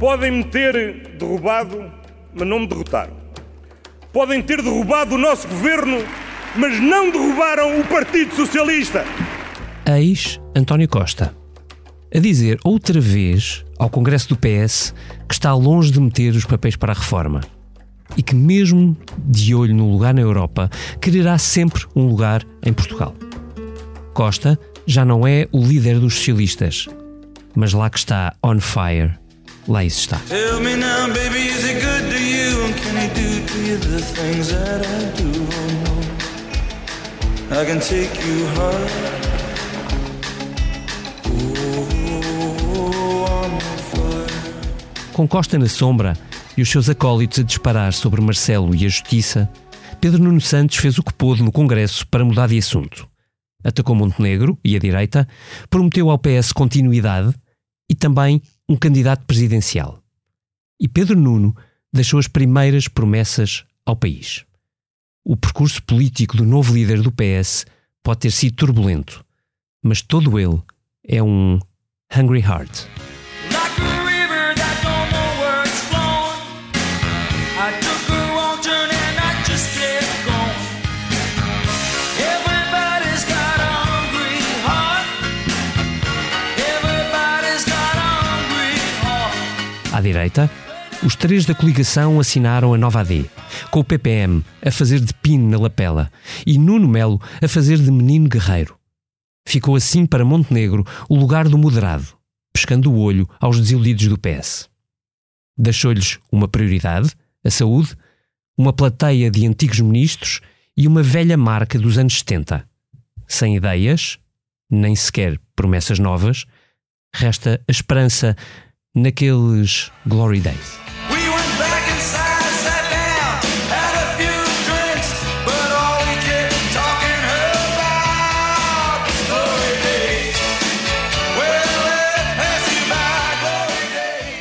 Podem-me ter derrubado, mas não me derrotaram. Podem ter derrubado o nosso governo, mas não derrubaram o Partido Socialista. Eis António Costa. A dizer outra vez ao Congresso do PS que está longe de meter os papéis para a reforma e que, mesmo de olho no lugar na Europa, quererá sempre um lugar em Portugal. Costa já não é o líder dos socialistas, mas lá que está on fire, lá isso está. Com Costa na sombra e os seus acólitos a disparar sobre Marcelo e a Justiça, Pedro Nuno Santos fez o que pôde no Congresso para mudar de assunto. Atacou Montenegro e a direita, prometeu ao PS continuidade e também um candidato presidencial. E Pedro Nuno deixou as primeiras promessas ao país. O percurso político do novo líder do PS pode ter sido turbulento, mas todo ele é um Hungry Heart. À direita, os três da coligação assinaram a nova AD, com o PPM a fazer de pino na lapela e Nuno Melo a fazer de menino guerreiro. Ficou assim para Montenegro o lugar do moderado, pescando o olho aos desiludidos do PS. Deixou-lhes uma prioridade, a saúde, uma plateia de antigos ministros e uma velha marca dos anos 70. Sem ideias, nem sequer promessas novas, resta a esperança naqueles Glory Days.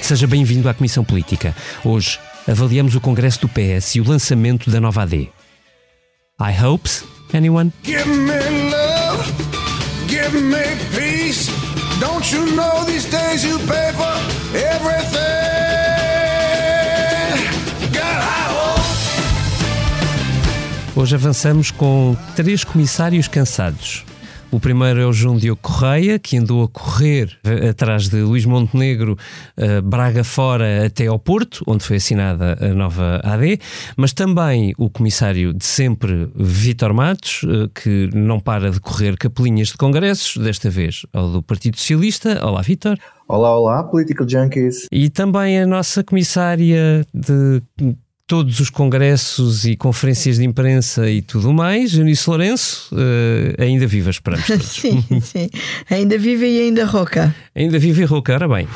Seja bem-vindo à Comissão Política. Hoje avaliamos o Congresso do PS e o lançamento da nova AD. I hopes, anyone? Give me love, give me peace. Don't you know these days you pay for? Hoje avançamos com três comissários cansados. O primeiro é o João Diogo Correia, que andou a correr atrás de Luís Montenegro, uh, Braga fora até ao Porto, onde foi assinada a nova AD, mas também o comissário de sempre, Vítor Matos, uh, que não para de correr capelinhas de congressos, desta vez ao do Partido Socialista. Olá, Vítor. Olá, olá, Political Junkies. E também a nossa comissária de todos os congressos e conferências de imprensa e tudo mais, Eunice Lourenço, uh, ainda viva, esperamos todos. sim, sim. Ainda vive e ainda roca. Ainda vive e roca, ora bem.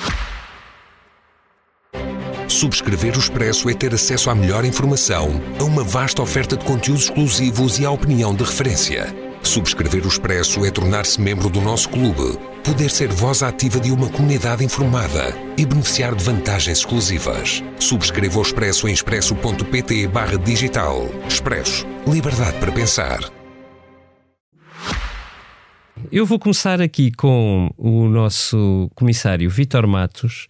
Subscrever o Expresso é ter acesso à melhor informação, a uma vasta oferta de conteúdos exclusivos e à opinião de referência. Subscrever o Expresso é tornar-se membro do nosso clube, poder ser voz ativa de uma comunidade informada e beneficiar de vantagens exclusivas. Subscreva o Expresso em expresso.pt barra digital. Expresso. Liberdade para pensar. Eu vou começar aqui com o nosso comissário Vítor Matos,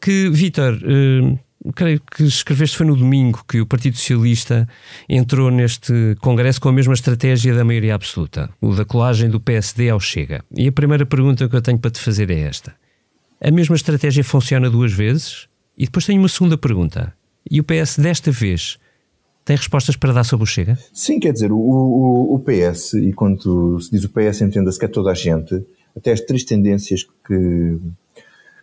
que, Vítor, eh, creio que escreveste foi no domingo que o Partido Socialista entrou neste Congresso com a mesma estratégia da maioria absoluta, o da colagem do PSD ao Chega. E a primeira pergunta que eu tenho para te fazer é esta: a mesma estratégia funciona duas vezes? E depois tenho uma segunda pergunta. E o PS desta vez tem respostas para dar sobre o Chega? Sim, quer dizer, o, o, o PS, e quando se diz o PS, entenda-se que é toda a gente, até as três tendências que que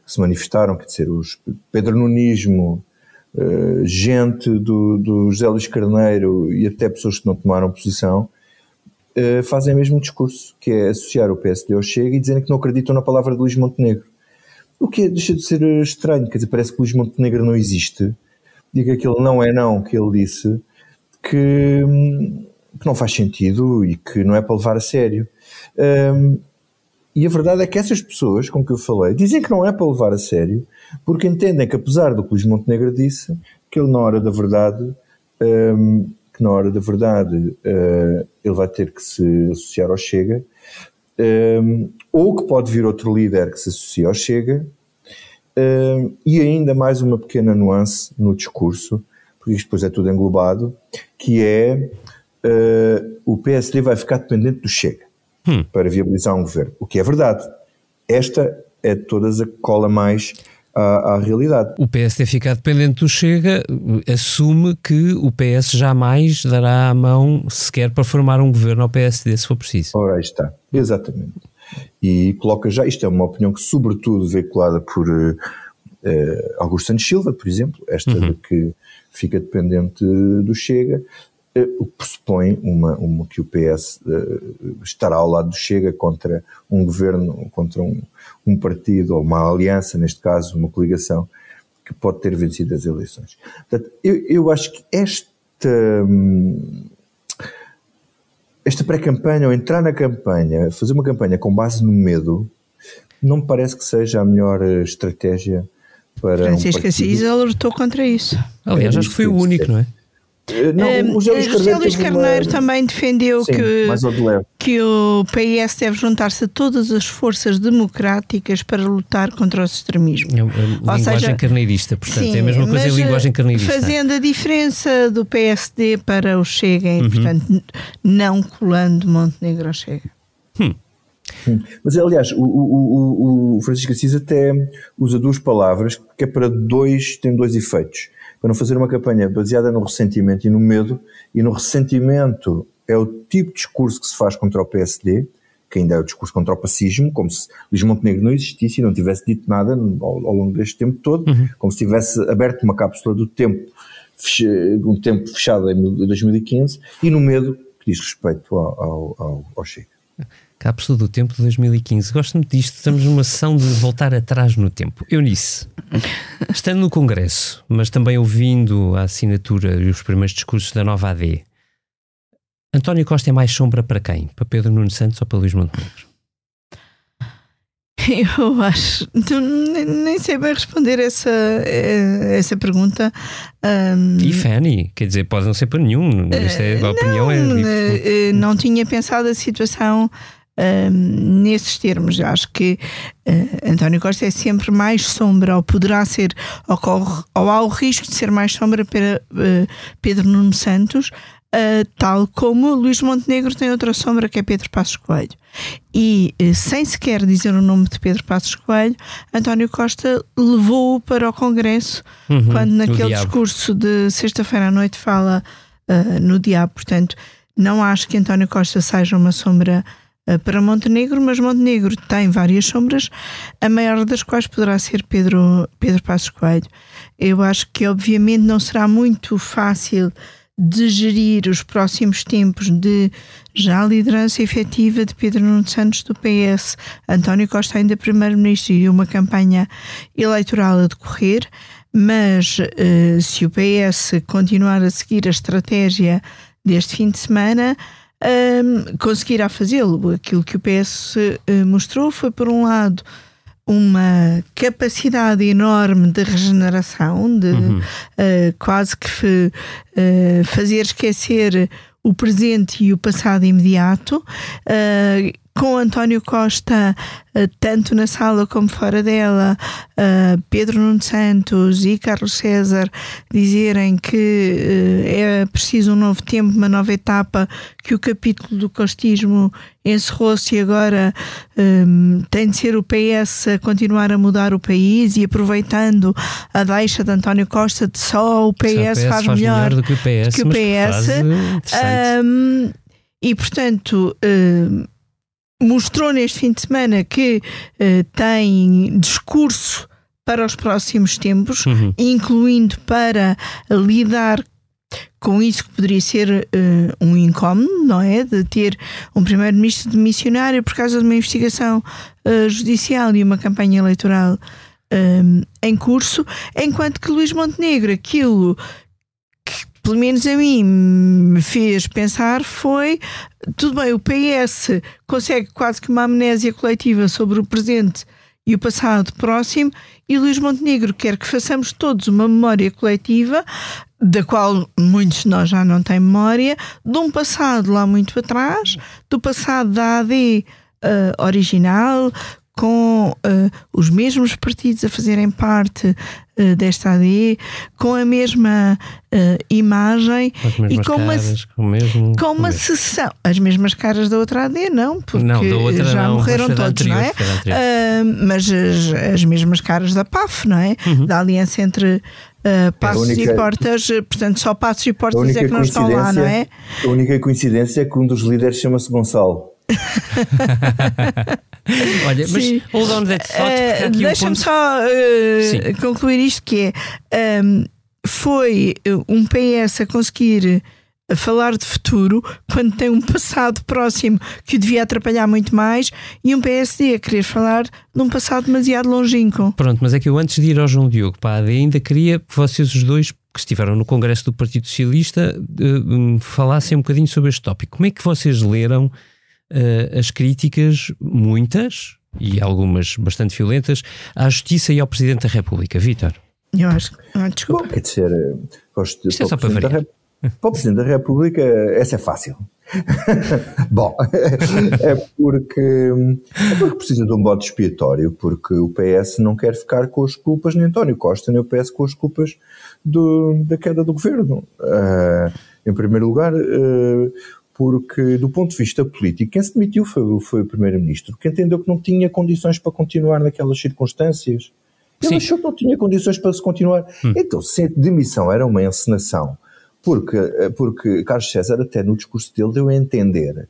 se manifestaram, quer dizer, os Pedro Nunismo, uh, gente do, do José Luís Carneiro e até pessoas que não tomaram posição, uh, fazem o mesmo discurso, que é associar o PSD ao Chega e dizerem que não acreditam na palavra de Luís Montenegro. O que é, deixa de ser estranho, quer dizer, parece que Luís Montenegro não existe e que aquilo não é não que ele disse, que, que não faz sentido e que não é para levar a sério. Um, e a verdade é que essas pessoas com que eu falei dizem que não é para levar a sério, porque entendem que, apesar do que Luís Montenegro disse, que ele, na hora da verdade, um, que na hora da verdade uh, ele vai ter que se associar ao Chega, um, ou que pode vir outro líder que se associa ao Chega, Uh, e ainda mais uma pequena nuance no discurso, porque isto depois é tudo englobado, que é uh, o PSD vai ficar dependente do Chega hum. para viabilizar um governo, o que é verdade. Esta é todas a cola mais à, à, realidade. O PSD ficar dependente do Chega assume que o PS jamais dará a mão sequer para formar um governo ao PSD se for preciso. Ora, aí está, exatamente. E coloca já, isto é uma opinião que sobretudo veiculada por uh, Augusto Santos Silva, por exemplo, esta uhum. de que fica dependente do Chega, o que pressupõe uma, uma, que o PS uh, estará ao lado do Chega contra um governo, contra um, um partido, ou uma aliança, neste caso, uma coligação, que pode ter vencido as eleições. Portanto, eu, eu acho que esta. Hum, esta pré-campanha, ou entrar na campanha, fazer uma campanha com base no medo, não me parece que seja a melhor eh, estratégia para. Francisco um Assis alertou contra isso. Aliás, acho que foi o único, não é? Eh, não, o José Luís Carneiro, Luís Carneiro uma... também defendeu Sim, que, que o PS deve juntar-se a todas as forças democráticas para lutar contra o extremismo. É, é linguagem seja, carneirista, portanto, sim, é a mesma coisa em linguagem carneirista. Fazendo a diferença do PSD para o Chega, uhum. portanto, não colando Montenegro ao Chega. Hum. Mas, aliás, o, o, o, Francisco Assis até usa duas palavras que é para dois, tem dois efeitos para não fazer uma campanha baseada no ressentimento e no medo, e no ressentimento é o tipo de discurso que se faz contra o PSD, que ainda é o discurso contra o pacismo, como se Luís Montenegro não existisse e não tivesse dito nada ao, ao longo deste tempo todo, uhum. como se tivesse aberto uma cápsula do tempo, um tempo fechado em 2015, e no medo que diz respeito ao, ao, ao, ao Chega. Cápsula do tempo de 2015. Gosto muito disto. Estamos numa sessão de voltar atrás no tempo. Eunice, estando no Congresso, mas também ouvindo a assinatura e os primeiros discursos da nova AD, António Costa é mais sombra para quem? Para Pedro Nuno Santos ou para Luís Montenegro? Eu acho. Nem sei bem responder essa, eh, essa pergunta. Um, e Fanny? Quer dizer, pode não ser para nenhum. Esta é, a não, opinião é. Eh, não tinha pensado a situação um, nesses termos. Acho que uh, António Costa é sempre mais sombra, ou poderá ser, ou, corre, ou há o risco de ser mais sombra para uh, Pedro Nuno Santos, Uh, tal como Luís Montenegro tem outra sombra que é Pedro Passos Coelho. E uh, sem sequer dizer o nome de Pedro Passos Coelho, António Costa levou-o para o Congresso uhum, quando naquele discurso de sexta-feira à noite fala uh, no diabo. Portanto, não acho que António Costa seja uma sombra eh, para Montenegro, mas Montenegro tem várias sombras, a maior das quais poderá ser Pedro, Pedro Passos Coelho. Eu acho que, obviamente, não será muito fácil de gerir os próximos tempos de já liderança efetiva de Pedro Nuno Santos do PS, António Costa ainda primeiro-ministro e uma campanha eleitoral a decorrer, mas uh, se o PS continuar a seguir a estratégia deste fim de semana, um, conseguirá fazê-lo. Aquilo que o PS eh, mostrou foi, por um lado, uma capacidade enorme de regeneração, de uhum. uh, quase que uh, fazer esquecer o presente e o passado imediato. Uh, com António Costa, eh, tanto na sala como fora dela, eh, Pedro Nuno Santos e Carlos César dizerem que eh, é preciso um novo tempo, uma nova etapa, que o capítulo do costismo encerrou-se e agora um, tem de ser o PS a continuar a mudar o país e aproveitando a deixa de António Costa de só o PS, o PS faz, faz, melhor, do que o PS. Que o PS. Um, e portanto. Um, mostrou neste fim de semana que uh, tem discurso para os próximos tempos, uhum. incluindo para lidar com isso que poderia ser uh, um incómodo, não é? De ter um primeiro-ministro de missionário por causa de uma investigação uh, judicial e uma campanha eleitoral um, em curso, enquanto que Luís Montenegro, aquilo pelo menos a mim me fez pensar foi tudo bem, o PS consegue quase que uma amnésia coletiva sobre o presente e o passado próximo, e Luís Montenegro quer que façamos todos uma memória coletiva, da qual muitos de nós já não têm memória, de um passado lá muito atrás, do passado da AD uh, original, com uh, os mesmos partidos a fazerem parte uh, desta AD, com a mesma uh, imagem e com caras, uma, com, mesmo, com uma sessão. As mesmas caras da outra AD, não, porque não, outra já não, morreram todos, anterior, não é? mas as, as, mesmas caras da PAF, não é? Uhum. Da aliança entre. Uh, passos única, e portas, portanto, só passos e portas é que não estão lá, não é? A única coincidência é que um dos líderes chama-se Gonçalo. Olha, mas Sim. hold on that thought. Uh, Deixa-me um só uh, concluir isto que é um, foi um PS a conseguir falar de futuro quando tem um passado próximo que o devia atrapalhar muito mais e um PSD a querer falar de um passado demasiado longínquo. Pronto, mas é que eu antes de ir ao João Diogo, pá, ainda queria que vocês os dois que estiveram no Congresso do Partido Socialista uh, falassem um bocadinho sobre este tópico. Como é que vocês leram uh, as críticas, muitas e algumas bastante violentas, à Justiça e ao Presidente da República. Vítor. Eu acho que. Ah, desculpa. Bom, quer dizer, gosto de. Isto é só para variar. Para o Presidente da República, essa é fácil. Bom, é porque, é porque precisa de um bote expiatório, porque o PS não quer ficar com as culpas, nem António Costa, nem o PS com as culpas do, da queda do governo. Uh, em primeiro lugar, uh, porque, do ponto de vista político, quem se demitiu foi, foi o Primeiro-Ministro, que entendeu que não tinha condições para continuar naquelas circunstâncias. Ele Sim. achou que não tinha condições para se continuar. Hum. Então, se a demissão era uma encenação, porque, porque Carlos César, até no discurso dele, deu a entender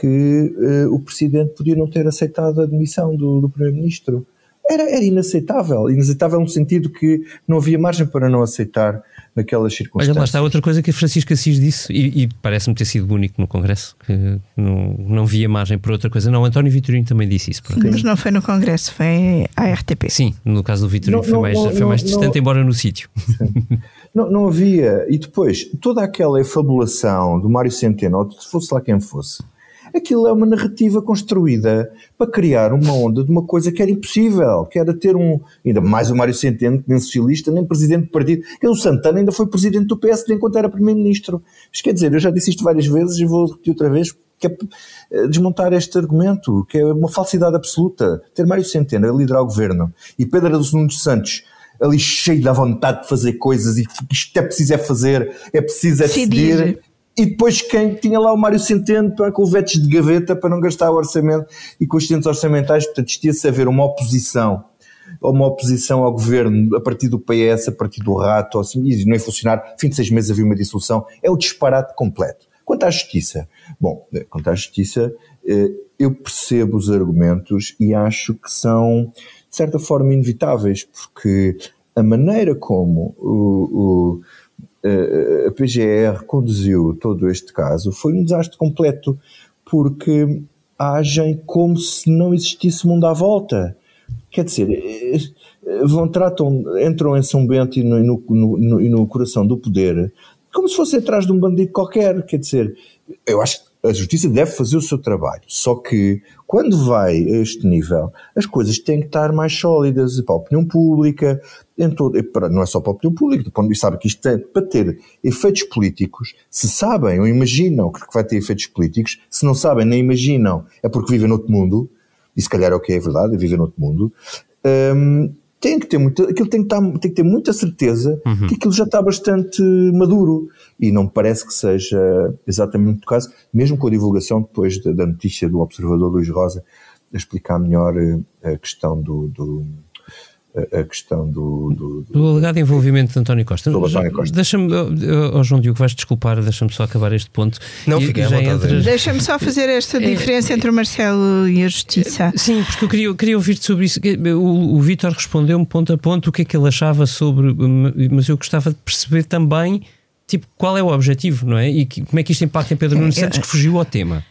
que uh, o Presidente podia não ter aceitado a demissão do, do Primeiro-Ministro. Era, era inaceitável. Inaceitável no sentido que não havia margem para não aceitar naquelas circunstâncias. Olha, lá está outra coisa que a Francisca Assis disse, e, e parece-me ter sido único no Congresso, que não, não via margem para outra coisa. Não, António Vitorino também disse isso. Mas não foi no Congresso, foi à RTP. Sim, no caso do Vitorino foi, mais, não, foi mais distante, embora no sítio. Não, não havia. E depois, toda aquela efabulação do Mário Centeno, ou se fosse lá quem fosse, aquilo é uma narrativa construída para criar uma onda de uma coisa que era impossível, que era ter um, ainda mais o Mário Centeno, nem socialista, nem presidente do partido, o Santana ainda foi presidente do PSD enquanto era primeiro-ministro. Mas quer dizer, eu já disse isto várias vezes e vou repetir outra vez, que é eh, desmontar este argumento, que é uma falsidade absoluta. Ter Mário Centeno a liderar o governo e Pedro Nunes Santos ali cheio da vontade de fazer coisas e isto é preciso é fazer, é preciso é decidir e depois quem tinha lá o Mário Centeno para, com de gaveta para não gastar o orçamento e com os tentos orçamentais, portanto isto ia-se haver uma oposição uma oposição ao governo a partir do PS, a partir do rato, assim, e não ia funcionar, fim de seis meses havia uma dissolução, é o disparate completo. Quanto à justiça, bom, quanto à justiça, eh, eu percebo os argumentos e acho que são, de certa forma, inevitáveis, porque a maneira como o, o a PGR conduziu todo este caso foi um desastre completo, porque agem como se não existisse mundo à volta. Quer dizer, eh, vão, tratam, entram em São Bento e no, no, no, no coração do poder como se fosse atrás de um bandido qualquer. Quer dizer, eu acho que a justiça deve fazer o seu trabalho, só que quando vai a este nível, as coisas têm que estar mais sólidas para a opinião pública, em todo, não é só para a opinião pública, sabe que isto para ter efeitos políticos, se sabem ou imaginam que vai ter efeitos políticos, se não sabem nem imaginam, é porque vivem noutro mundo, e se calhar é o que é verdade, é viver noutro mundo, hum, tem que ter muita, aquilo tem que, estar, tem que ter muita certeza uhum. que aquilo já está bastante maduro e não me parece que seja exatamente o caso, mesmo com a divulgação depois da, da notícia do observador Luís Rosa a explicar melhor eh, a questão do, do a questão do, do, do, do alegado envolvimento de António Costa. António Costa. Deixa-me, oh, João Diogo, vais desculpar, deixa-me só acabar este ponto. Não, fiquei à vontade. Deixa-me só fazer esta é, diferença é, entre o Marcelo e a Justiça. Sim, porque eu queria, queria ouvir-te sobre isso. O, o Vítor respondeu-me ponto a ponto o que é que ele achava sobre, mas eu gostava de perceber também tipo, qual é o objetivo, não é? E que, como é que isto impacta em Pedro Nunes Santos, que fugiu ao tema.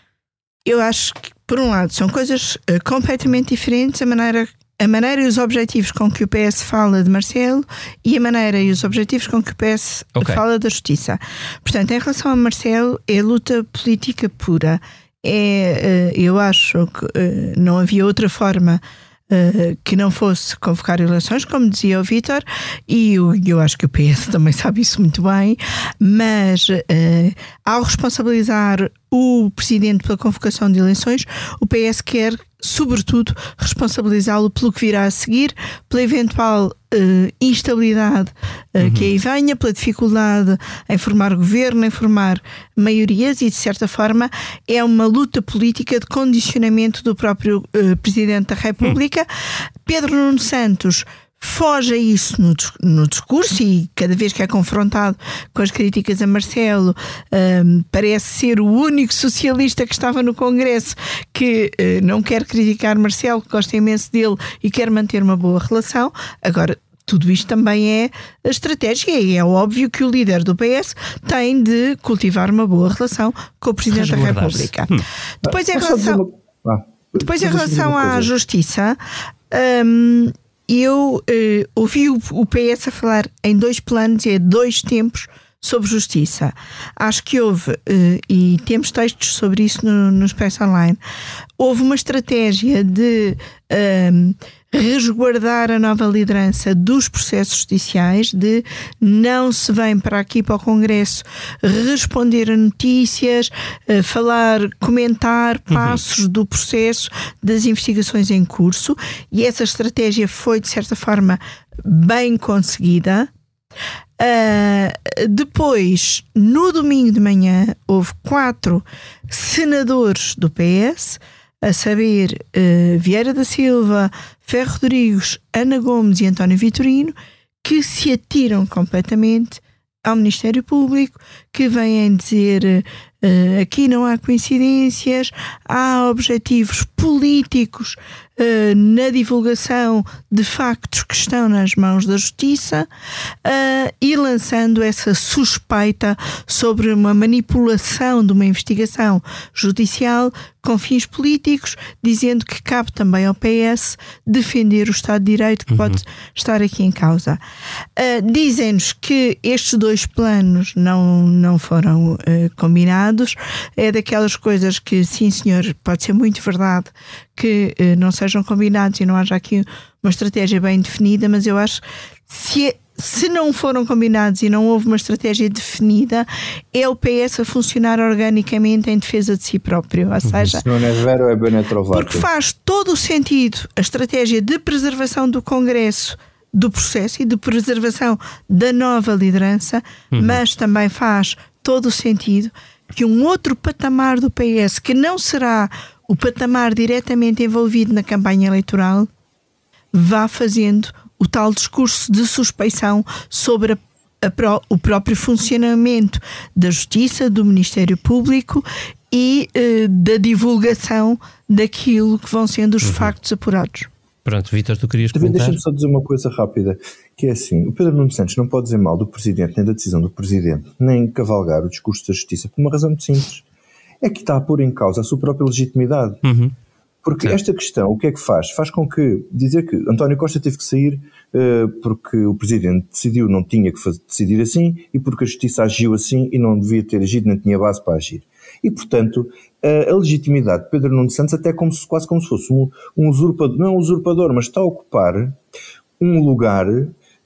Eu acho que, por um lado, são coisas uh, completamente diferentes a maneira a maneira e os objetivos com que o PS fala de Marcelo e a maneira e os objetivos com que o PS okay. fala da justiça. Portanto, em relação a Marcelo, é luta política pura. É, eh, eu acho que eh, não havia outra forma uh, que não fosse convocar eleições, como dizia o Vítor, e eu, eu acho que o PS também sabe isso muito bem, mas uh, ao responsabilizar o Presidente pela convocação de eleições, o PS quer sobretudo, responsabilizá-lo pelo que virá a seguir, pela eventual uh, instabilidade uh, uhum. que aí venha, pela dificuldade em formar governo, em formar maiorias e, de certa forma, é uma luta política de condicionamento do próprio uh, Presidente da República. Uhum. Pedro Nuno Santos foge a isso no, no, discurso e cada vez que é confrontado com as críticas a Marcelo, um, parece ser o único socialista que estava no Congresso que uh, não quer criticar Marcelo, que gosta imenso dele e quer manter uma boa relação. Agora, tudo isto também é a estratégia e é óbvio que o líder do PS tem de cultivar uma boa relação com o Presidente da República. Hum. Depois, em relação, ah, depois, em relação à Justiça, um, eu uh, ouvi o, o PS a falar em dois planos e dois tempos sobre justiça. Acho que houve, uh, e temos textos sobre isso no, no Expresso Online, houve uma estratégia de uh, resguardar a nova liderança dos processos judiciais, de não se vem para aqui para o Congresso responder a notícias, a falar, comentar uhum. passos uhum. do processo das investigações em curso, e essa estratégia foi, de certa forma, bem conseguida. Uh, depois, no domingo de manhã, houve quatro senadores do PS a saber uh, Vieira da Silva, Ferro Rodrigues, Ana Gomes e António Vitorino, que se atiram completamente ao Ministério Público, que vêm dizer uh, aqui não há coincidências, há objetivos políticos uh, na divulgação de factos que estão nas mãos da Justiça uh, e lançando essa suspeita sobre uma manipulação de uma investigação judicial com fins políticos, dizendo que cabe também ao PS defender o Estado de Direito que uhum. pode estar aqui em causa. Uh, Dizem-nos que estes dois planos não, não foram uh, combinados. É daquelas coisas que, sim, senhor, pode ser muito verdade que uh, não sejam combinados e não haja aqui uma estratégia bem definida, mas eu acho se é se não foram combinados e não houve uma estratégia definida, é o PS a funcionar organicamente em defesa de si próprio. Ou uhum. seja, se não é vero, é bene Porque faz todo o sentido a estratégia de preservação do Congresso do processo e de preservação da nova liderança, uhum. mas também faz todo o sentido que um outro patamar do PS, que não será o patamar diretamente envolvido na campanha eleitoral, vá fazendo o tal discurso de suspeição sobre a a, o próprio funcionamento da Justiça, do Ministério Público e eh, da divulgação daquilo que vão sendo os uhum. factos apurados. Pronto, Vitor, tu querias Também comentar? Deixa-me só dizer uma coisa rápida, que é assim, o Pedro Nuno Santos não pode dizer mal do Presidente, nem da decisão do Presidente, nem cavalgar o discurso da Justiça, por uma razão muito simples. É que está a pôr em causa a sua própria legitimidade. Uhum. Porque esta questão, o que é que faz? Faz com que dizer que António Costa teve que sair uh, porque o Presidente decidiu, não tinha que fazer, decidir assim, e porque a Justiça agiu assim e não devia ter agido, nem tinha base para agir. E, portanto, uh, a legitimidade de Pedro Nuno Santos, até como se, quase como se fosse um, um usurpador, não é um usurpador, mas está a ocupar um lugar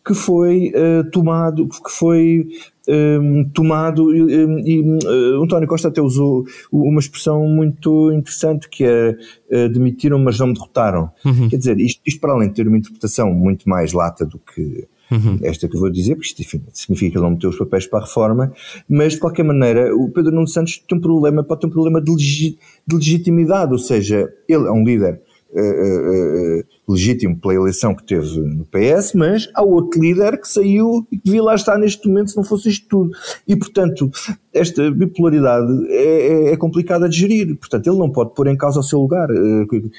que foi uh, tomado, que foi um, tomado e, e uh, António Costa até usou uma expressão muito interessante que é uh, demitiram mas não me derrotaram. Uhum. Quer dizer, isto, isto, para além de ter uma interpretação muito mais lata do que uhum. esta que eu vou dizer, porque isto significa que ele não meteu os papéis para a reforma, mas de qualquer maneira o Pedro Nuno Santos tem um problema, pode ter um problema de, legi de legitimidade, ou seja, ele é um líder uh, legítimo pela eleição que teve no PS, mas há outro líder que saiu e que devia lá estar neste momento se não fosse isto tudo. E, portanto, esta bipolaridade é, é, é complicada de gerir. Portanto, ele não pode pôr em causa o seu lugar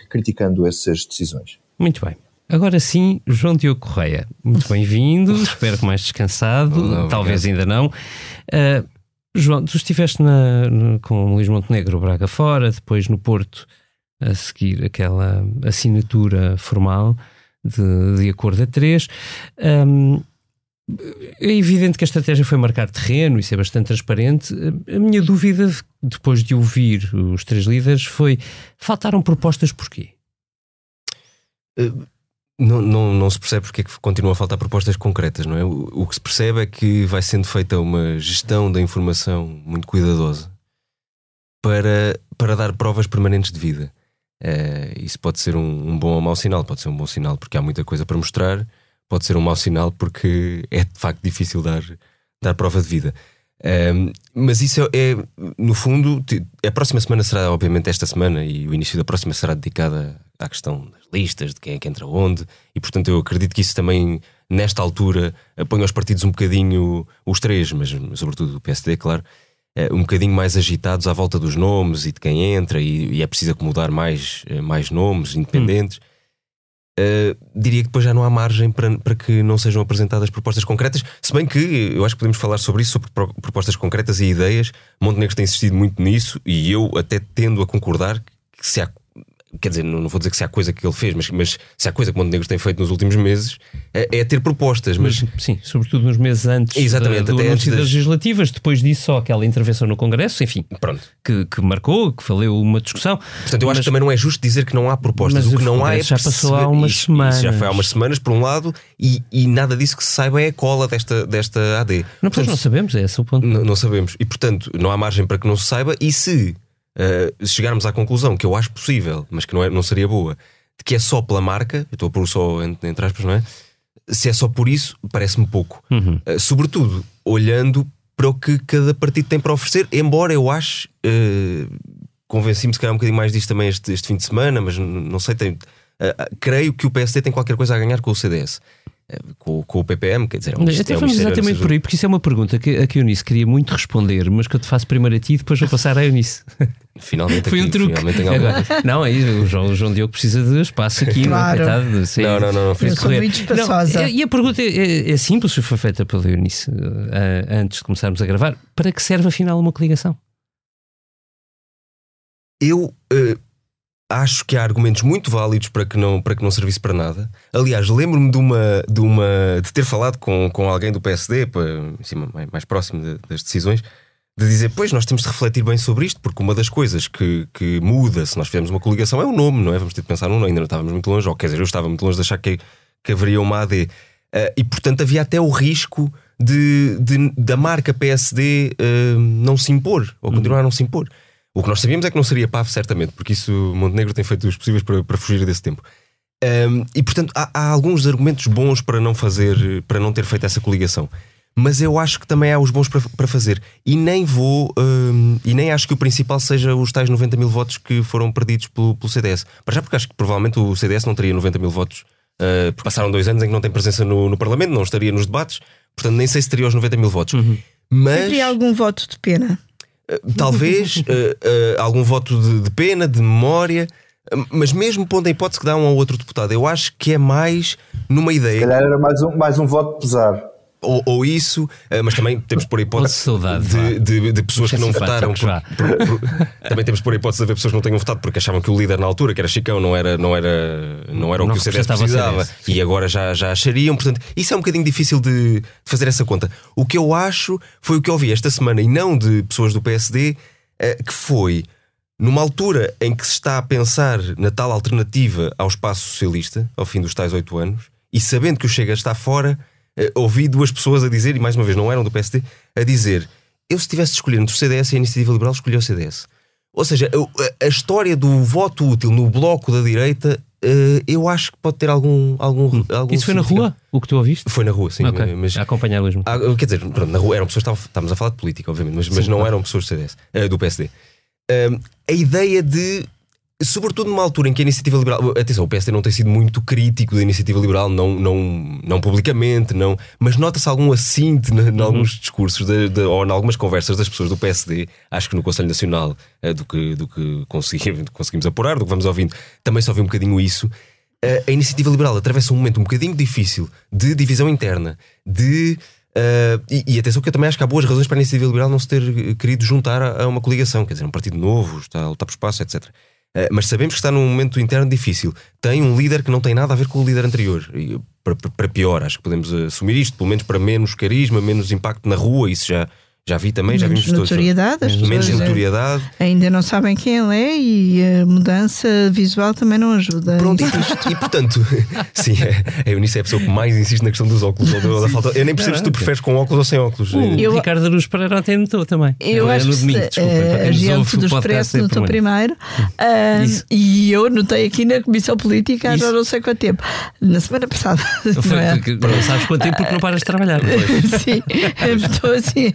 criticando essas decisões. Muito bem. Agora sim, João Diogo Correia, muito bem-vindo, espero que mais descansado, não, talvez ainda não. Uh, João, tu estiveste na, no, com Luís Montenegro Braga fora, depois no Porto a seguir aquela assinatura formal de, de acordo a três. Um, é evidente que a estratégia foi marcar terreno, isso é bastante transparente. A minha dúvida, depois de ouvir os três líderes, foi: faltaram propostas porquê? não, não, não se percebe porque é que continuam a faltar propostas concretas, não é? O, o, que se percebe é que vai sendo feita uma gestão da informação muito cuidadosa para, para dar provas permanentes de vida. Uh, isso pode ser um, um, bom ou mau sinal, pode ser um bom sinal porque há muita coisa para mostrar, pode ser um mau sinal porque é de facto difícil dar, dar prova de vida. Um, mas isso é, é, no fundo, a próxima semana será, obviamente, esta semana e o início da próxima será dedicada à questão das listas, de quem é que entra onde, e portanto eu acredito que isso também, nesta altura, põe aos partidos um bocadinho, os três, mas sobretudo o PSD, claro, uh, um bocadinho mais agitados à volta dos nomes e de quem entra, e, e é preciso acomodar mais, uh, mais nomes independentes. Hum. Uh, diria que depois já não há margem para, para que não sejam apresentadas propostas concretas, se bem que eu acho que podemos falar sobre isso, sobre propostas concretas e ideias. Montenegro tem insistido muito nisso e eu até tendo a concordar que se há quer dizer, não, vou dizer que se há coisa que ele fez, mas, mas se há coisa que Montenegro tem feito nos últimos meses é, é ter propostas. Mas... Sim, sobretudo nos meses antes Exatamente, da, do até antes das legislativas, depois disso só aquela intervenção no Congresso, enfim, Pronto. Que, que marcou, que valeu uma discussão. Portanto, eu mas, acho que também não é justo dizer que não há propostas. o que não há é já passou há umas isso, semanas. Isso já foi há umas semanas, por um lado, e, e nada disso que se saiba é a cola desta, desta AD. Não, portanto, não sabemos, é esse o ponto. Não, não sabemos. E portanto, não há margem para que não se saiba, e se uh, chegarmos à conclusão que eu acho possível, mas que não, é, não seria boa, de que é só pela marca, eu estou a pôr só entre, entre aspas, não é? Se é só por isso, parece-me pouco. Uhum. Uh, sobretudo, olhando para o que cada partido tem para oferecer, embora eu acho, uh, convenci-me se calhar um bocadinho mais disto também este, este fim de semana, mas não sei, tem, uh, creio que o PSD tem qualquer coisa a ganhar com o CDS com, com, o PPM, quer dizer, é um, Até é um exatamente por aí, porque isso é uma pergunta que a que a Eunice queria muito responder, mas que eu te faço primeiro a ti e depois vou passar à Eunice. Finalmente Foi aqui, um truque. Finalmente Agora, não, é isso, o João, o João Diogo precisa de espaço aqui, claro. não, coitado, não, não, não, não, muito espaçosa. Não, e a pergunta é, é, simples, foi feita pela Eunice uh, antes de começarmos a gravar. Para que serve afinal uma coligação? Eu uh, acho que há argumentos muito válidos para que não, para que não servisse para nada. Aliás, lembro-me de uma, de uma de ter falado com, com alguém do PSD, para, cima, mais, próximo de, das decisões, de dizer, pois nós temos de refletir bem sobre isto, porque uma das coisas que, que muda se nós fizermos uma coligação é o nome, não é? Vamos ter de pensar no nome, ainda não estávamos muito longe, ou quer dizer, eu estava muito longe de achar que, que haveria uma AD. Uh, eh, e portanto havia até o risco de, de da marca PSD uh, eh, não se impor, ou continuar a não se impor. O que nós sabíamos é que não seria PAV, certamente, porque isso Montenegro tem feito os possíveis para, para fugir desse tempo. Um, e portanto há, há, alguns argumentos bons para não fazer, para não ter feito essa coligação. Mas eu acho que também há os bons para, para fazer. E nem vou, um, e nem acho que o principal seja os tais 90 mil votos que foram perdidos pelo, pelo CDS. Para já, porque acho que provavelmente o CDS não teria 90 mil votos, uh, porque passaram dois anos em que não tem presença no, no Parlamento, não estaria nos debates, portanto nem sei se teria os 90 mil votos. Uhum. Mas. Teria algum voto de pena? Eh, talvez uh, uh, algum voto de, de, pena, de memória, mas mesmo pondo a hipótese que dá um ou outro deputado, eu acho que é mais numa ideia. Se calhar era mais um, mais um voto pesar ou, ou isso, uh, mas também temos por hipótese saudade, de, de, de, pessoas que não votaram. Por, por, por, também temos por hipótese de haver pessoas que não tenham votado porque achavam que o líder na altura, que era Chicão, não era, não era, não era o que o CDS precisava e agora já, já achariam. Portanto, isso é um bocadinho difícil de, de fazer essa conta. O que eu acho foi o que eu ouvi esta semana e não de pessoas do PSD, eh, que foi numa altura em que se está a pensar na tal alternativa ao espaço socialista, ao fim dos tais oito anos, e sabendo que o Chega está fora ouvi duas pessoas a dizer, e mais uma vez não eram do PSD, a dizer: eu se tivesse de escolher entre o CDS e a Iniciativa Liberal, escolhi o CDS. Ou seja, a, a história do voto útil no bloco da direita Uh, eu acho que pode ter algum. algum, hum. algum Isso foi na rua? O que tu ouviste? Foi na rua, sim. Okay. Mas, a acompanhar mesmo. Ah, quer dizer, pronto, na rua eram pessoas. Estávamos a falar de política, obviamente, mas, sim, mas não claro. eram pessoas do CDS, eh, do PSD. Uh, a ideia de sobretudo numa altura em que a iniciativa liberal. Atenção, o PSD não tem sido muito crítico da iniciativa liberal, não, não, não publicamente, não, mas nota-se algum assinte em uhum. alguns discursos de, de, ou em algumas conversas das pessoas do PSD, acho que no Conselho Nacional, eh, do que, do que conseguimos, conseguimos apurar, do que vamos ouvindo, também só ouvi um bocadinho isso. Eh, a iniciativa liberal atravessa um momento um bocadinho difícil de divisão interna, de. Uh, e, e, atenção que eu também acho que há boas razões para a iniciativa liberal não se ter querido juntar a, a uma coligação, quer dizer, um partido novo, está a lutar por espaço, etc. Eh, mas sabemos que está num momento interno difícil. Tem um líder que não tem nada a ver com o líder anterior. E, para, para, pior, acho que podemos assumir isto, pelo menos para menos carisma, menos impacto na rua. Isso já, Já vi também, já menos vimos todos. notoriedade, as Menos pessoas, eh, notoriedade. ainda não sabem quem ele é e a mudança visual também não ajuda. Pronto, e, e, portanto, sim, é, a Eunice é a pessoa que mais insiste na questão dos óculos. ou da- falta- Eu nem percebo se tu preferes com óculos ou sem óculos. O Eu- Ricardo Aruz Pereira ontem notou também. Eu Ele é acho no que domingo, desculpa. quem a gente do Expresso é notou primeiro. ah, Isso. e eu notei aqui na Comissão Política há já não sei quanto tempo. Na semana passada. Foi, não é? porque não sabes quanto tempo porque não paras de trabalhar. Sim, estou assim.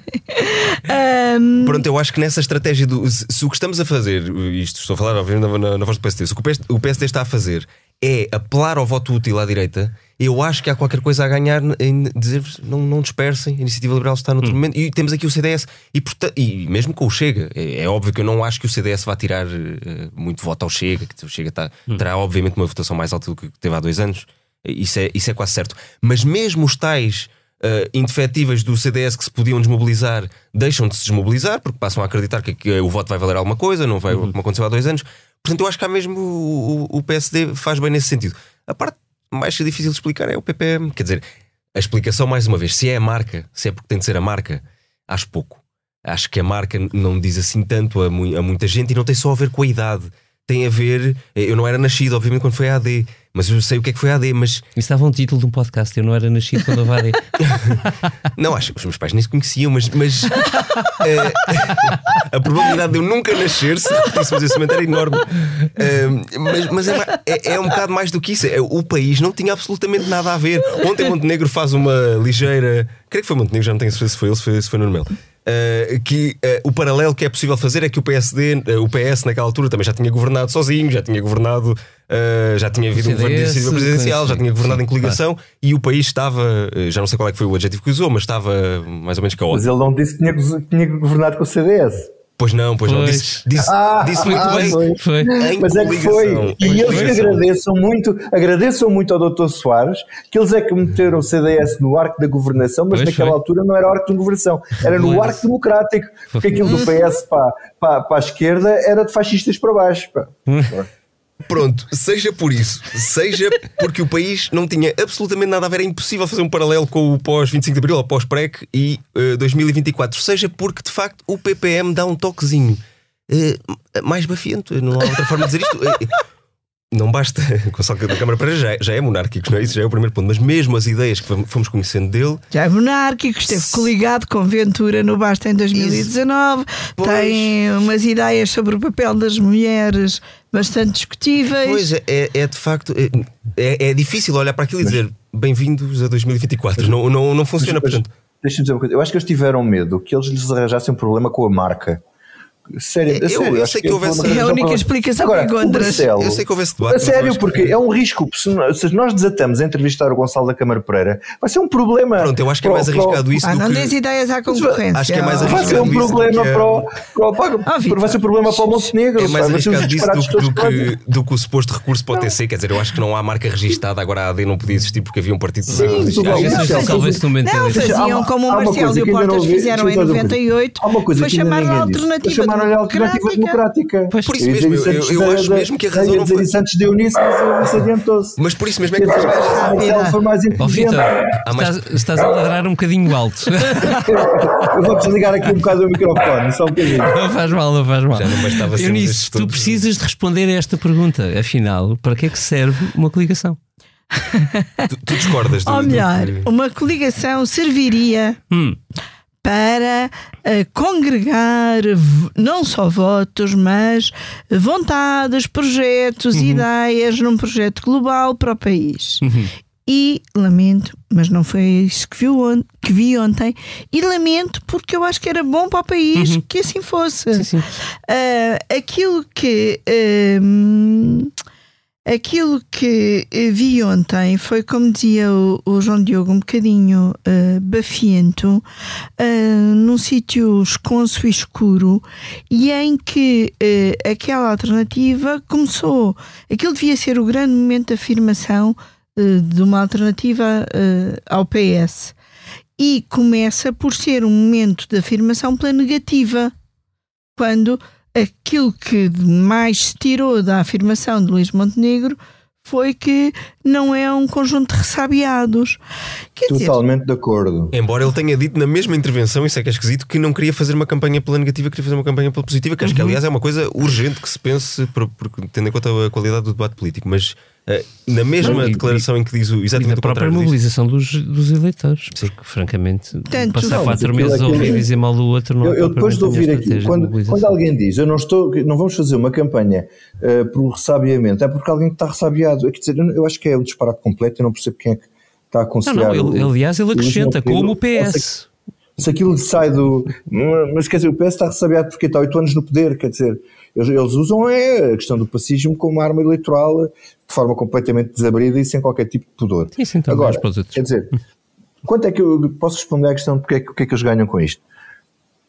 Ahm, Pronto, eu acho que nessa estratégia do. Se, se o que estamos a fazer, isto estou a falar, obviamente, na, na, na voz do PSD, se o que o PSD, o PSD está a fazer é apelar ao voto útil à direita, eu acho que há qualquer coisa a ganhar em dizer-vos não, não dispersem, a Iniciativa Liberal está no tormento. E temos aqui o CDS, e, e mesmo com o Chega, é, é óbvio que eu não acho que o CDS vá tirar eh, muito voto ao Chega, que o Chega está, terá, obviamente, uma votação mais alta do que teve há dois anos. Isso é, isso é quase certo. Mas mesmo os tais uh, indefetíveis do CDS que se podiam desmobilizar deixam de se desmobilizar porque passam a acreditar que, que o voto vai valer alguma coisa, não vai como aconteceu há dois anos. Portanto, eu acho que há mesmo o, o- o PSD faz bem nesse sentido. A parte mais difícil de explicar é o PPM. Quer dizer, a explicação, mais uma vez, se é a marca, se é porque tem de ser a marca, acho pouco. Acho que a marca não diz assim tanto a, mu- a muita gente e não tem só a ver com a idade. Tem a ver. Eu não era nascido, obviamente, quando foi a AD, mas eu sei o que é que foi a AD. Mas Isso estava um título de um podcast. Eu não era nascido quando houve AD. Não, acho que os meus pais nem se conheciam, mas, mas eh, a probabilidade de eu nunca nascer se repetíssemos esse momento era enorme. Eh, mas mas é, é- é um bocado mais do que isso. É, o país não tinha absolutamente nada a ver. Ontem Montenegro faz uma ligeira. Creio que foi Montenegro, já não tenho certeza se foi ele, se foi, se foi Nuno Melo. Eh, que eh, o paralelo que é possível fazer é que o PSD, eh, o PS naquela altura também já tinha governado sozinho, já tinha governado, já tinha havido um governo de presidencial, já tinha governado sim, em coligação e o país estava, já não sei qual é que foi o adjetivo que usou, mas estava mais ou menos Mas caótico. ele não disse que tinha, que tinha governado com o CDS. Pois não, pois, não, Pois. disse, disse, Ah, disse muito ah, bem. foi. Foi. Mas é que foi. E eles que agradeçam muito, agradeçam muito ao Dr. Soares, que eles é que meteram o CDS no arco da governação, mas Pois naquela foi. altura não era arco de governação, era no arco democrático. Porque aquilo do PS para, para, para a esquerda era de fascistas para baixo. pá. Pronto, seja por isso, seja porque o país não tinha absolutamente nada a ver, é impossível fazer um paralelo com o pós-25 de Abril ou pós-PREC e eh, 2024, seja porque de facto o PPM dá um toquezinho eh, mais bafiento, não há outra forma de dizer isto. Eh, não basta, com só que a Câmara para já, é- já é monárquico, não é? Isso já é o primeiro ponto, mas mesmo as ideias que fomos- conhecendo dele, Já é monárquico, esteve coligado com Ventura no Basta em 2019, Pois. tem umas ideias sobre o papel das mulheres bastante discutíveis. Pois é, é, é de facto é, é, é difícil olhar para aquilo e dizer bem-vindos a 2024. Não, não, não funciona, Mas, portanto. Deixa-me dizer uma coisa. Eu acho que eles tiveram medo que eles lhes arranjassem um problema com a marca. Sério, Eu- sério, eu sei que é um houvesse- problema É a única explicação Agora, que o encontras. Eu sei que houve esse debate. A sério, que- porque é um risco. Se, se nós desatamos a entrevistar o Gonçalo da Câmara Pereira, vai ser um problema. Pronto, eu acho que é o- mais o- arriscado isso Ah, do não que. dês ideias à concorrência. Acho que é mais Vai ser arriscado um isso do problema que é- para o, para, o, para, Ah, Vitor. vai ser um problema para o Montenegro. É mais vai ser arriscado disso disparates do, que que, que o suposto recurso para o TC. Quer dizer, eu acho que não há marca registada. Agora a AD não podia existir porque havia um partido Sim, Não, que- no momento Não, há faziam uma- como o Marcelo e o que Portas não fizeram em deixa eu dizer uma coisa. 98, Há uma coisa foi que chamar a alternativa Foi chamar a alternativa democrática. Pois. Por isso Eu mesmo, dizer eu- eu antes acho da- mesmo que a eu razão não dizer foi- isso antes de Eunice, mas não se adiantou-se. Mas por isso mesmo é que dizer, eu Marcelo foi mais inteligente. Estás, estás a ladrar um bocadinho alto. Eu vou desligar aqui um bocado o microfone, só um bocadinho. Não faz mal, não faz mal. Já não bastava sermos Eunice, tu todos. precisas de responder a esta pergunta. Afinal, para que é que serve uma coligação? tu, tu discordas do, Ou do melhor, que- uma coligação serviria Hum, para eh, congregar não só votos, mas vontades, projetos, ideias num projeto global para o país. E lamento, mas não foi isso que, viu on- que vi ontem, e lamento porque eu acho que era bom para o país que assim fosse. sim, sim. Ah, aquilo que hum, aquilo que eh, vi ontem foi como dizia o, o João Diogo um bocadinho ah, bafiento ah, num sítio esconso e escuro e em que eh, aquela alternativa começou. Aquilo devia ser o grande momento de afirmação eh, de uma alternativa ao PS e começa por ser um momento de afirmação pela negativa quando aquilo que mais se tirou da afirmação de Luís Montenegro foi que não é um conjunto de ressabiados. Quer Totalmente dizer, de acordo. Embora ele tenha dito na mesma intervenção, isso é que é esquisito, que não queria fazer uma campanha pela negativa, queria fazer uma campanha pela positiva, que acho que uhum. aliás é uma coisa urgente que se pense, porque, tendo em conta a qualidade do debate político, mas na mesma não, declaração e, em que diz o, exatamente e da própria mobilização dos, dos eleitores, Sim. porque francamente Tanto, passar não, quatro meses a ouvir dizer mal do outro não Eu, eu depois de ouvir aqui, quando, quando alguém diz eu não estou, não vamos fazer uma campanha uh, por ressabiamento, é porque alguém está ressabiado. Quer dizer, eu acho que é um disparate completo, eu não percebo quem é que está a aconselhar. Não, não, ele, aliás, ele acrescenta, como o PS. Se aquilo sai do. Mas quer dizer, o PS está ressabiado porque está oito anos no poder, quer dizer, eles, eles usam é a questão do pacismo como arma eleitoral de forma completamente desabrida e sem qualquer tipo de pudor. Sim, sim, Agora, quer dizer, quanto é que eu posso responder à questão de porque é, que, que é que eles ganham com isto?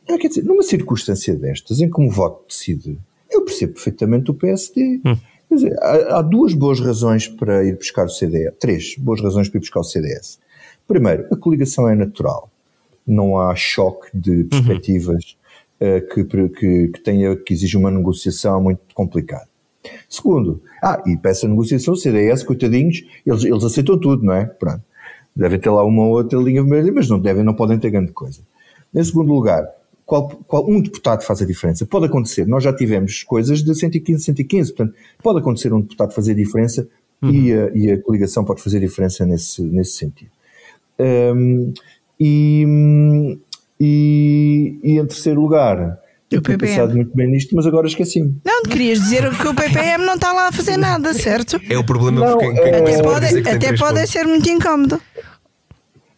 É, quer dizer, numa circunstância destas, em que um voto decide, eu percebo perfeitamente o PSD. Hum. Quer dizer, há, há, duas boas razões para ir buscar o CDS, três boas razões para ir buscar o CDS. Primeiro, a coligação é natural. Não há choque de uhum. perspectivas que, que, que, tenha, que exige uma negociação muito complicada. Segundo, ah, e para essa negociação, o CDS, coitadinhos, eles, eles aceitam tudo, não é? Pronto. Devem ter lá uma ou outra linha vermelha, mas não devem, não podem ter grande coisa. Em segundo lugar, qual, qual, um deputado faz a diferença? Pode acontecer, nós já tivemos coisas de 115, 115, portanto, pode acontecer um deputado fazer diferença uhum. e, a, e, a, coligação pode fazer diferença nesse, nesse sentido. Um, e, e, e, em terceiro lugar, eu tenho pensado muito bem nisto, mas agora esqueci-me. Não, querias dizer que o PPM não está lá a fazer nada, certo? É o problema não, quem, quem é, até pode, até pode ser muito incómodo.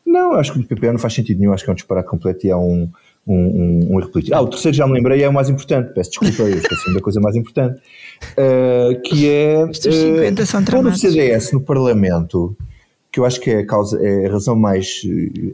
Não, acho que o PPM não faz sentido nenhum, acho que é um disparate completo e é um, um, um, um erro Ah, o terceiro já me lembrei, é o mais importante, peço desculpa, eu esqueci da coisa mais importante, uh, que é uh, quando o CDS no Parlamento que eu acho que é a causa, é a razão mais.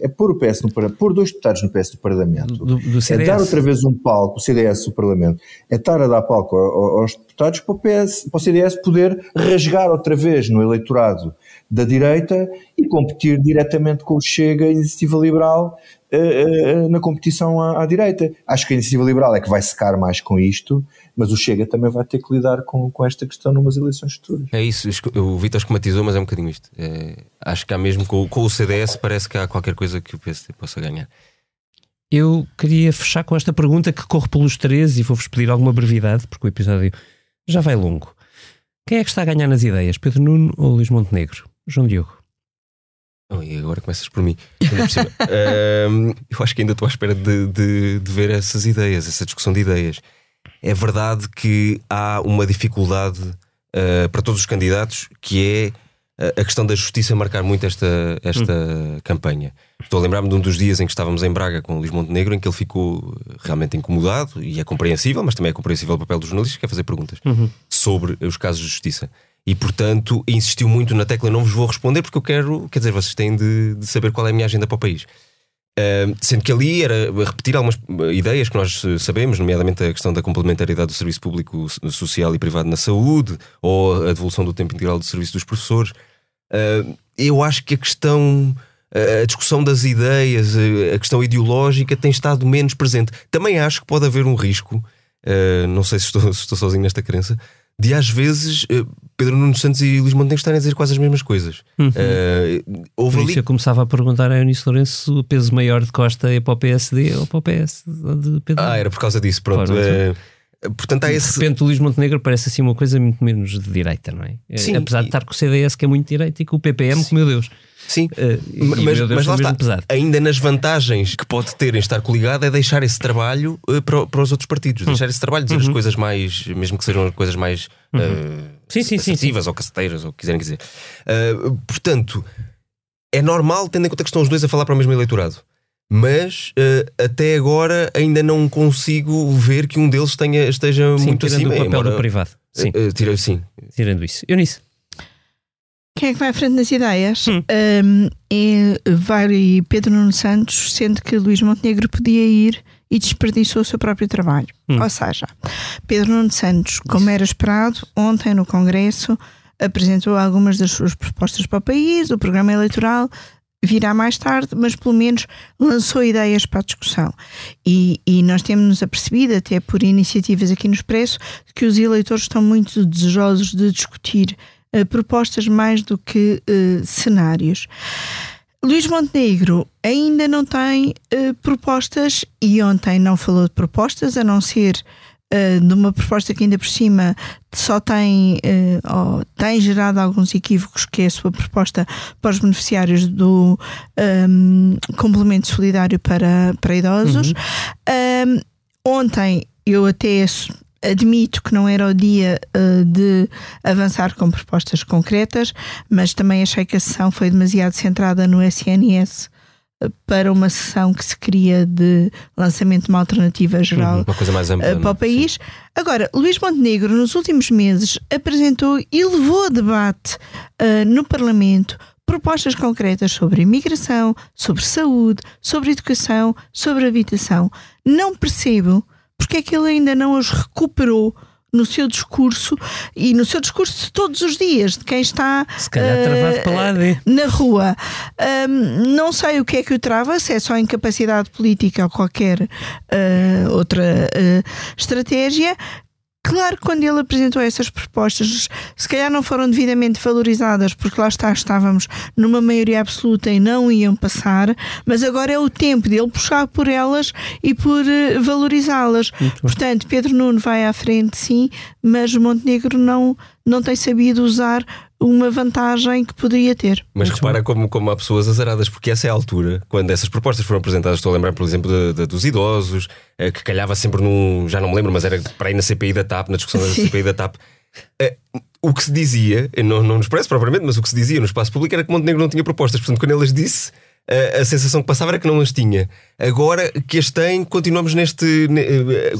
é pôr o PS no pôr dois deputados no PS do Parlamento. Do, do é dar outra vez um palco, o CDS do Parlamento, é estar a dar palco aos deputados para o, PS, para o CDS poder rasgar outra vez no eleitorado da direita e competir diretamente com o Chega e a Iniciativa Liberal uh, uh, na competição à, à, direita. Acho que a Iniciativa Liberal é que vai secar mais com isto, mas o Chega também vai ter que lidar com, com esta questão numas eleições futuras. É isso, o Vitor esquematizou, mas é um bocadinho isto. É, acho que há mesmo com, com o CDS, parece que há qualquer coisa que o PSD possa ganhar. Eu queria fechar com esta pergunta que corre pelos três e vou-vos pedir alguma brevidade, porque o episódio já vai longo. Quem é que está a ganhar nas ideias, Pedro Nuno ou Luís Montenegro? João Diogo. Oh, e agora começas por mim. eu acho que ainda estou à espera de, de, de, ver essas ideias, essa discussão de ideias. É verdade que há uma dificuldade uh, para todos os candidatos que é a questão da justiça marcar muito esta, esta hum. campanha. Estou a lembrar-me de um dos dias em que estávamos em Braga com o Luís Montenegro, em que ele ficou realmente incomodado, e é compreensível, mas também é compreensível o papel dos jornalistas, que é fazer perguntas uhum. sobre os casos de justiça e portanto insistiu muito na tecla. Não vos vou responder porque eu quero, quer dizer, vocês têm de, de saber qual é a minha agenda para o país. Uh, sendo que ali era repetir algumas ideias que nós sabemos, nomeadamente a questão da complementariedade do serviço público, social e privado na saúde, ou a devolução do tempo integral do serviço dos professores. Uh, eu acho que a questão, a discussão das ideias, a questão ideológica tem estado menos presente. Também acho que pode haver um risco, uh, não sei se estou, se estou sozinho nesta crença, de às vezes eh, Pedro Nuno Santos e Luís Montenegro estarem a dizer quase as mesmas coisas. Uhum. Uh, houve ali... eu começava a perguntar a Eunice Lourenço o peso maior de Costa é para o PSD ou para o PS de Pedro Ah, era por causa disso, pronto. Claro, uh, portanto, há esse... De repente o Luís Montenegro parece assim uma coisa muito menos de direita, não é? Sim, Apesar de estar com o CDS que é muito direita e com o PPM, Sim. meu Deus. Sim, uh, mas, Deus, mas lá está. Pesado. Ainda nas vantagens que pode ter em estar coligado é deixar esse trabalho uh, para, para, os outros partidos. Uhum. Deixar esse trabalho, dizer uhum. as coisas mais, mesmo que sejam coisas mais uhum. uh, sim, sim, assertivas sim, ou caceteiras, ou quiserem dizer. Uh, portanto, é normal, tendo em conta que estão os dois a falar para o mesmo eleitorado. Mas até agora ainda não consigo ver que um deles tenha, esteja sim, muito acima. o papel embora, do privado. Sim. Uh, tira, sim. Tirando isso. Eu nisso. Quem é que vai à frente nas ideias? Hum. Um, é, vai Pedro Nuno Santos, sendo que Luís Montenegro podia ir e desperdiçou o seu próprio trabalho. Hum. Ou seja, Pedro Nuno Santos, como era esperado, ontem no Congresso apresentou algumas das suas propostas para o país, o programa eleitoral virá mais tarde, mas pelo menos lançou ideias para a discussão. E, e nós temos-nos apercebido, até por iniciativas aqui no Expresso, que os eleitores estão muito desejosos de discutir propostas mais do que uh, cenários. Luís Montenegro ainda não tem propostas e ontem não falou de propostas, a não ser de uma proposta que ainda por cima só tem, uh, tem gerado alguns equívocos, que é a sua proposta para os beneficiários do um, complemento solidário para, para idosos. Uhum. Um, ontem eu até admito que não era o dia uh, de avançar com propostas concretas, mas também achei que a sessão foi demasiado centrada no SNS para uma sessão que se queria de lançamento de uma alternativa geral uhum, mais ampla, para o país. Sim. Agora, Luís Montenegro, nos últimos meses, apresentou e levou a debate uh, no Parlamento propostas concretas sobre imigração, sobre saúde, sobre educação, sobre habitação. Não percebo porque é que ele ainda não os recuperou no seu discurso e no seu discurso de todos os dias, de quem está Se calhar, uh, travado para lá, na rua. Um, não sei o que é que o trava, se é só incapacidade política ou qualquer uh, outra uh, estratégia. Claro que quando ele apresentou essas propostas, se calhar não foram devidamente valorizadas, porque lá está, estávamos numa maioria absoluta e não iam passar, mas agora é o tempo dele puxar por elas e por eh, valorizá-las. Portanto, Pedro Nuno vai à frente, sim, mas Montenegro não, não tem sabido usar uma vantagem que poderia ter. Mas Muito repara como, como há pessoas azaradas, porque essa é a altura, quando essas propostas foram apresentadas, estou a lembrar, por exemplo, de, de, dos idosos, eh, que calhava sempre num. Já não me lembro, mas era para ir na CPI da TAP, na discussão Sim. da CPI da TAP. Eh, o que se dizia, não, não nos parece propriamente, mas o que se dizia no espaço público era que Montenegro não tinha propostas. Portanto, quando ele as disse, a, a, sensação que passava era que não as tinha. Agora que as tem, continuamos neste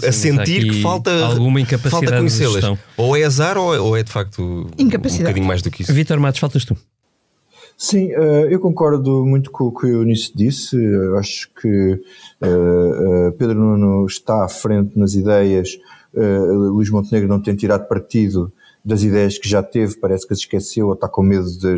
a Sim, sentir que falta alguma incapacidade falta conhecê-las. Ou é azar ou é, ou é de facto incapacidade. um bocadinho mais do que isso. Vitor Matos, faltas tu. Sim, eh, eu concordo muito com o que o Eunice disse. Eu acho que eh, eh, Pedro Nuno está à frente nas ideias. Luís Montenegro não tem tirado partido das ideias que já teve, parece que as esqueceu ou está com medo de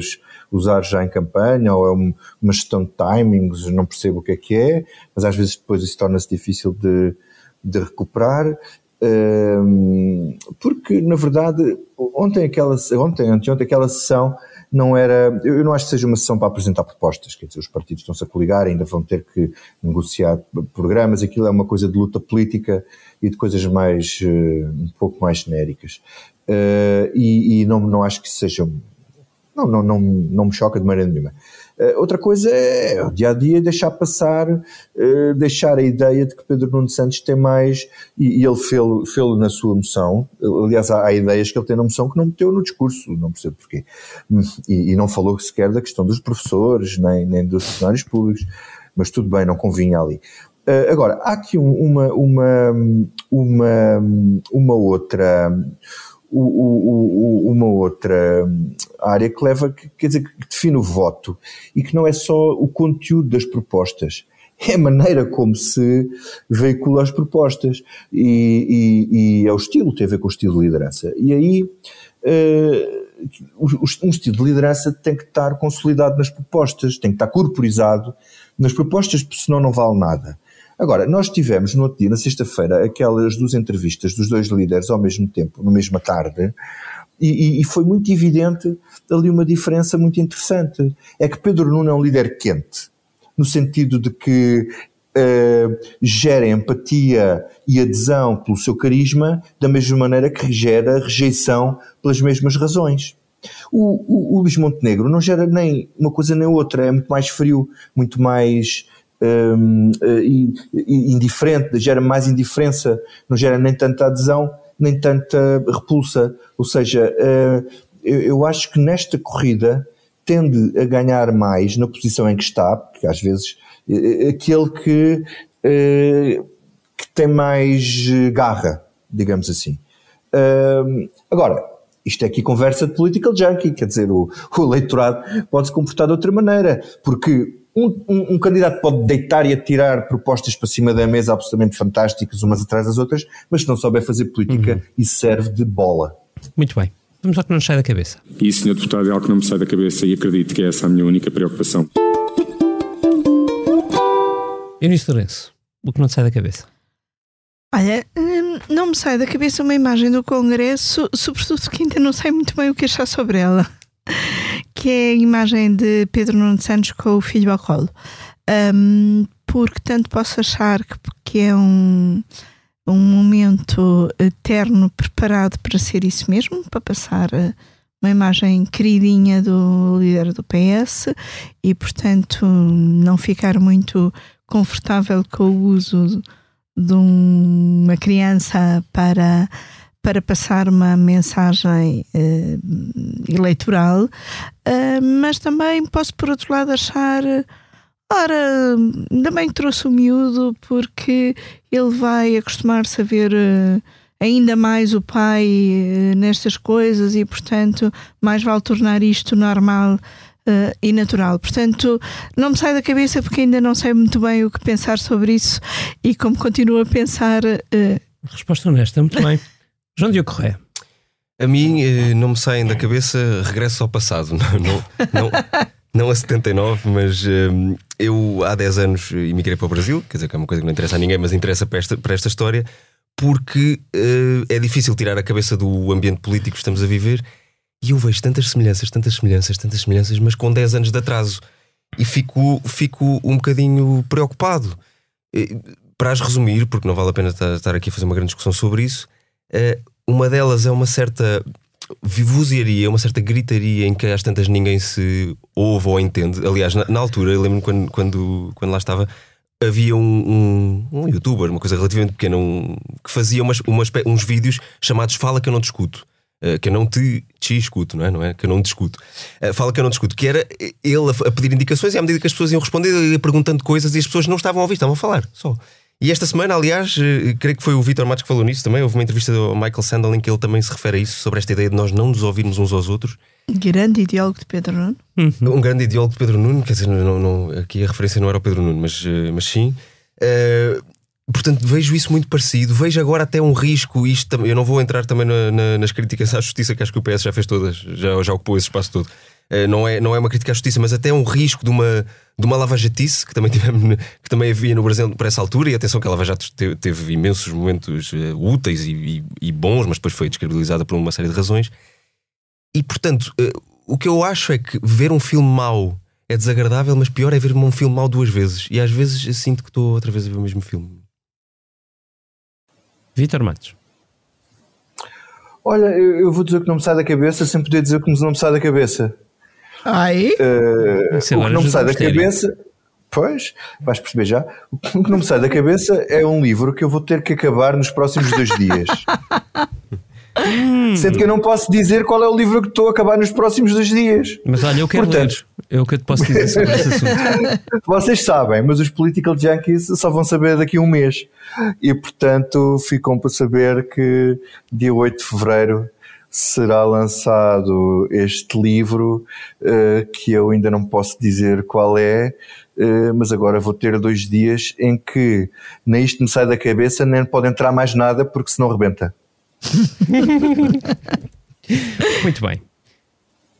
usar já em campanha, ou é um, uma gestão de timings, não percebo o que é que é, mas às vezes depois isso torna-se difícil de, de recuperar. Um, porque na verdade ontem aquela ontem, ontem, ontem aquela sessão não era eu não acho que seja uma sessão para apresentar propostas quer dizer os partidos estão-se a coligar ainda vão ter que negociar programas aquilo é uma coisa de luta política e de coisas mais uh, um pouco mais genéricas uh, e, e, não, não acho que seja não, não, não, não me choca de maneira nenhuma. Uh, outra coisa é o dia a dia deixar passar, uh, deixar a ideia de que Pedro Nuno Santos tem mais, e, e ele fez na sua moção, aliás, há, há, ideias que ele tem na moção que não meteu no discurso, não percebo porquê. E, e não falou sequer da questão dos professores, nem, nem dos funcionários públicos, mas tudo bem, não convinha ali. Uh, agora, há aqui um, uma, uma, uma, uma outra uma outra área que leva, que, quer dizer, que define o voto e que não é só o conteúdo das propostas, é a maneira como se veicula as propostas e, e, e é o estilo, tem a ver com o estilo de liderança. E aí uh, um estilo de liderança tem que estar consolidado nas propostas, tem que estar corporizado nas propostas, porque senão não vale nada. Agora, nós tivemos no outro dia, na sexta-feira, aquelas duas entrevistas dos dois líderes ao mesmo tempo, na mesma tarde, e, e, foi muito evidente ali uma diferença muito interessante. É que Pedro Nuno é um líder quente, no sentido de que uh, gera empatia e adesão pelo seu carisma, da mesma maneira que gera rejeição pelas mesmas razões. O, o, o Luís Montenegro não gera nem uma coisa nem outra, é muito mais frio, muito mais um, indiferente, gera mais indiferença, não gera nem tanta adesão, nem tanta repulsa. Ou seja, uh, eu, acho que nesta corrida tende a ganhar mais na posição em que está, porque às vezes aquele que, que tem mais garra, digamos assim. Agora, isto é aqui conversa de political junkie, quer dizer, o, o eleitorado pode se comportar de outra maneira, porque um, um, um, candidato pode deitar e atirar propostas para cima da mesa absolutamente fantásticas, umas atrás das outras, mas se não souber fazer política, uhum. isso serve de bola. Muito bem. Vamos ao que não nos sai da cabeça. E, Sr. Deputado, é algo que não me sai da cabeça e acredito que é essa a minha única preocupação. Eunice Lourenço, o que não te sai da cabeça? Olha, hum, não me sai da cabeça uma imagem do Congresso, sobretudo que ainda não sei muito bem o que achar sobre ela, que é a imagem de Pedro Nuno Santos com o filho ao colo. Um, porque tanto posso achar que, que é um, um momento eterno preparado para ser isso mesmo, para passar eh, uma imagem queridinha do líder do PS e, portanto, não ficar muito confortável com o uso de uma criança para, para passar uma mensagem uh, eleitoral, uh, mas também posso, por outro lado, achar. Ora, ainda bem que trouxe o miúdo porque ele vai acostumar-se a ver uh, ainda mais o pai nestas coisas e, portanto, mais vale tornar isto normal uh, e natural. Portanto, não me sai da cabeça porque ainda não sei muito bem o que pensar sobre isso e como continuo a pensar. Uh... Resposta honesta, muito bem. João Diogo Correia. A mim eh, não me saem da cabeça regresso ao passado. Não, não, não, não a 79, mas eu há 10 anos emigrei para o Brasil, quer dizer que é uma coisa que não interessa a ninguém, mas interessa para esta, para esta história, porque é difícil tirar a cabeça do ambiente político que estamos a viver e eu vejo tantas semelhanças, tantas semelhanças, tantas semelhanças, mas com 10 anos de atraso. E fico, fico um bocadinho preocupado. Para as resumir, porque não vale a pena estar aqui a fazer uma grande discussão sobre isso, eh, uma delas é uma certa vivuziaria, uma certa gritaria em que às tantas ninguém se ouve ou entende. Aliás, na, na altura, eu lembro-me quando, quando, quando lá estava, havia um, um, um youtuber, uma coisa relativamente pequena, um, que fazia umas, umas, uns vídeos chamados Fala que eu não discuto. Uh, que eu não te, te escuto, não é? não é? Que eu não discuto. Uh, fala que eu não discuto. Que era ele a, a, pedir indicações e à medida que as pessoas iam responder, ele ia perguntando coisas e as pessoas não estavam a ouvir, estavam a falar só. E esta semana, aliás, uh, creio que foi o Vitor Matos que falou nisso também. Houve uma entrevista do Michael Sandel em que ele também se refere a isso, sobre esta ideia de nós não nos ouvirmos uns aos outros. Grande ideólogo de Pedro Nuno. Uhum. Um grande ideólogo de Pedro Nuno, quer dizer, não, não, aqui a referência não era o Pedro Nuno, mas, mas sim. Uh, Portanto, vejo isso muito parecido. Vejo agora até um risco. Isto, eu não vou entrar também na, na, nas críticas à justiça, que acho que o PS já fez todas, já, já ocupou esse espaço todo. Uh, não, é, não é uma crítica à justiça, mas até um risco de uma, de uma lava-jatice que também, tivemos, que também havia no Brasil por essa altura. E atenção que a lava-jato teve, teve, imensos momentos uh, úteis e, e, e, bons, mas depois foi descredibilizada por uma série de razões. E portanto, uh, o que eu acho é que ver um filme mau é desagradável, mas pior é ver um filme mau duas vezes. E às vezes eu sinto que estou outra vez a ver o mesmo filme. Vitor Matos. Olha, eu, vou dizer que não me sai da cabeça sem poder dizer que não me sai da cabeça. Ai? Uh, o que não me sai da cabeça. Pois, vais perceber já. O que não me sai da cabeça é um livro que eu vou ter que acabar nos próximos dois dias. Hum. Sendo que eu não posso dizer qual é o livro que estou a acabar nos próximos dois dias. Mas olha, eu quero Portanto, ler. É o que eu te posso dizer sobre esse assunto. Vocês sabem, mas os political junkies só vão saber daqui a um mês. E portanto ficam para saber que dia 8 de fevereiro será lançado este livro uh, que eu ainda não posso dizer qual é, uh, mas agora vou ter dois dias em que nem isto me sai da cabeça, nem pode entrar mais nada porque senão rebenta. Muito bem.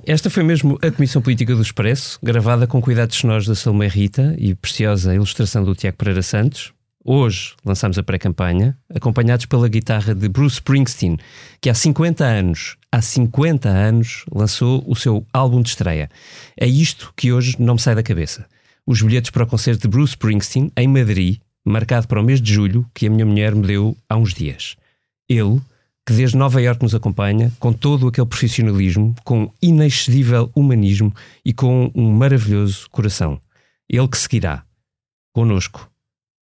Esta foi mesmo a Comissão Política do Expresso, gravada com cuidados sonoros da Salomé Rita e preciosa ilustração do Tiago Pereira Santos. Hoje lançamos a pré-campanha, acompanhados pela guitarra de Bruce Springsteen, que há 50 anos, há 50 anos, lançou o seu álbum de estreia. É isto que hoje não me sai da cabeça. Os bilhetes para o concerto de Bruce Springsteen, em Madrid, marcado para o mês de julho, que a minha mulher me deu há uns dias. Ele que desde Nova Iorque nos acompanha, com todo aquele profissionalismo, com inexcedível humanismo e com um maravilhoso coração. Ele que seguirá conosco.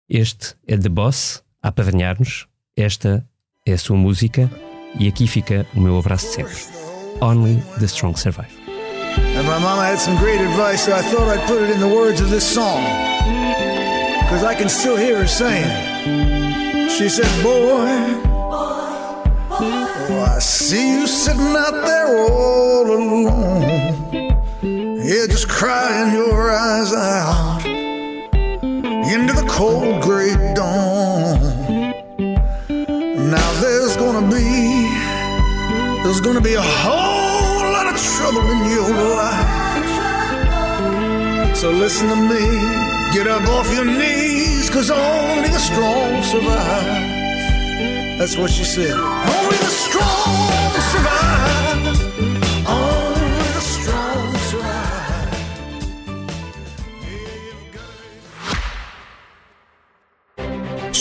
Este é The Boss, a apadrinhar-nos. Esta é a sua música e aqui fica o meu abraço de sempre. Only the strong survive. And my mama had some great advice, so I thought I'd put it in the words of this song. Because I can still hear her saying, She said, Boy, Oh, I see you sitting out there all alone. Yeah, just crying your eyes out into the cold gray dawn. Now there's gonna be, there's gonna be a whole lot of trouble in your life. So listen to me, get up off your knees, cause only the strong survive. That's what she said. Only